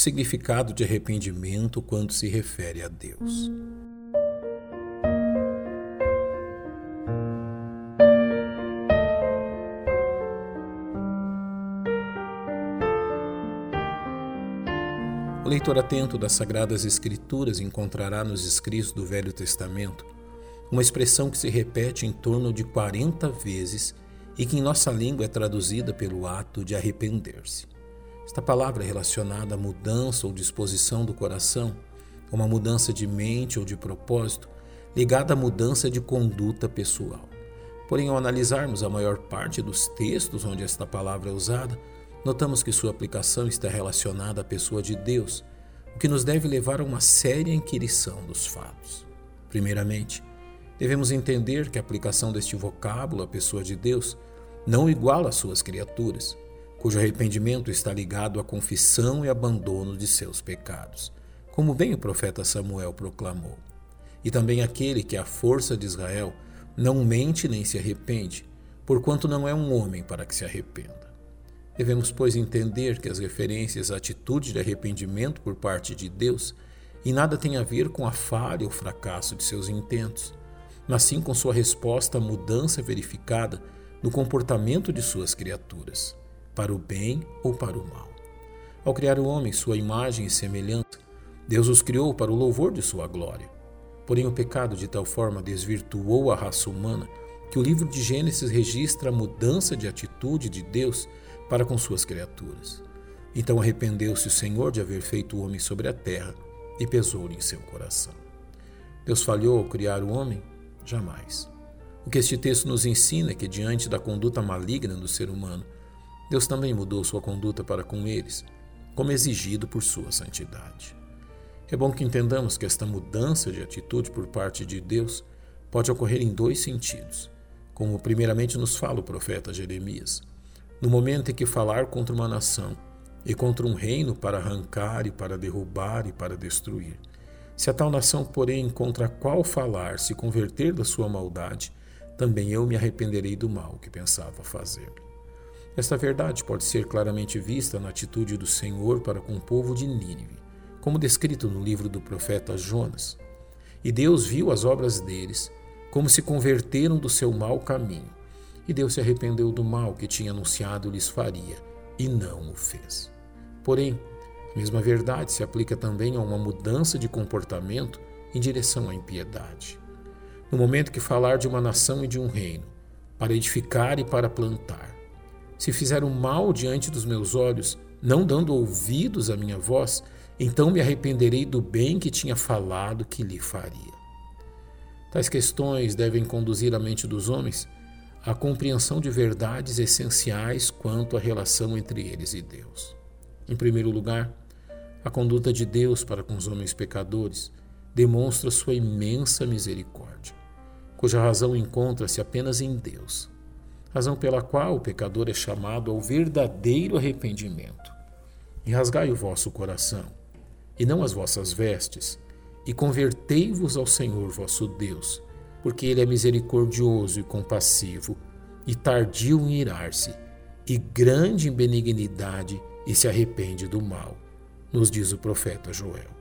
o significado de arrependimento quando se refere a Deus. O leitor atento das Sagradas Escrituras encontrará nos escritos do Velho Testamento uma expressão que se repete em torno de 40 vezes e que em nossa língua é traduzida pelo ato de arrepender-se. Esta palavra é relacionada à mudança ou disposição do coração, uma mudança de mente ou de propósito, ligada à mudança de conduta pessoal. Porém, ao analisarmos a maior parte dos textos onde esta palavra é usada, notamos que sua aplicação está relacionada à pessoa de Deus, o que nos deve levar a uma séria inquirição dos fatos. Primeiramente, devemos entender que a aplicação deste vocábulo à pessoa de Deus não iguala as suas criaturas, cujo arrependimento está ligado à confissão e abandono de seus pecados, como bem o profeta Samuel proclamou. E também aquele que a força de Israel não mente nem se arrepende, porquanto não é um homem para que se arrependa. Devemos, pois, entender que as referências à atitude de arrependimento por parte de Deus em nada têm a ver com a falha ou fracasso de seus intentos, mas sim com sua resposta à mudança verificada no comportamento de suas criaturas, para o bem ou para o mal. Ao criar o homem, sua imagem e semelhança, Deus os criou para o louvor de sua glória. Porém, o pecado de tal forma desvirtuou a raça humana que o livro de Gênesis registra a mudança de atitude de Deus para com suas criaturas. Então arrependeu-se o Senhor de haver feito o homem sobre a terra e pesou-lhe em seu coração. Deus falhou ao criar o homem? Jamais. O que este texto nos ensina é que, diante da conduta maligna do ser humano, Deus também mudou sua conduta para com eles, como exigido por sua santidade. É bom que entendamos que esta mudança de atitude por parte de Deus pode ocorrer em dois sentidos, como primeiramente nos fala o profeta Jeremias no momento em que falar contra uma nação e contra um reino para arrancar e para derrubar e para destruir. Se a tal nação, porém, contra a qual falar se converter da sua maldade, também eu me arrependerei do mal que pensava fazer. Esta verdade pode ser claramente vista na atitude do Senhor para com o povo de Nínive, como descrito no livro do profeta Jonas. E Deus viu as obras deles, como se converteram do seu mau caminho e Deus se arrependeu do mal que tinha anunciado lhes faria, e não o fez. Porém, a mesma verdade se aplica também a uma mudança de comportamento em direção à impiedade. No momento que falar de uma nação e de um reino, para edificar e para plantar, se fizer o mal diante dos meus olhos, não dando ouvidos à minha voz, então me arrependerei do bem que tinha falado que lhe faria. Tais questões devem conduzir a mente dos homens a compreensão de verdades essenciais quanto à relação entre eles e Deus. Em primeiro lugar, a conduta de Deus para com os homens pecadores demonstra sua imensa misericórdia, cuja razão encontra-se apenas em Deus, razão pela qual o pecador é chamado ao verdadeiro arrependimento. E rasgai o vosso coração, e não as vossas vestes, e convertei-vos ao Senhor vosso Deus porque ele é misericordioso e compassivo, e tardio em irar-se, e grande em benignidade, e se arrepende do mal, nos diz o profeta Joel.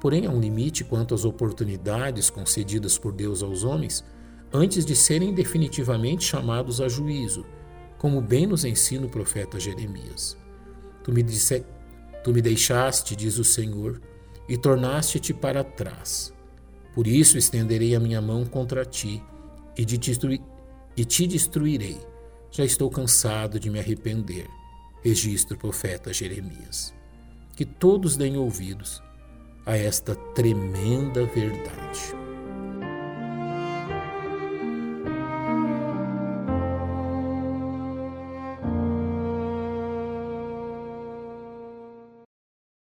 Porém, há um limite quanto às oportunidades concedidas por Deus aos homens antes de serem definitivamente chamados a juízo, como bem nos ensina o profeta Jeremias. Tu me, disse, tu me deixaste, diz o Senhor, e tornaste-te para trás por isso estenderei a minha mão contra ti e, de destruir, e te destruirei. Já estou cansado de me arrepender. Registro o profeta Jeremias. Que todos deem ouvidos a esta tremenda verdade.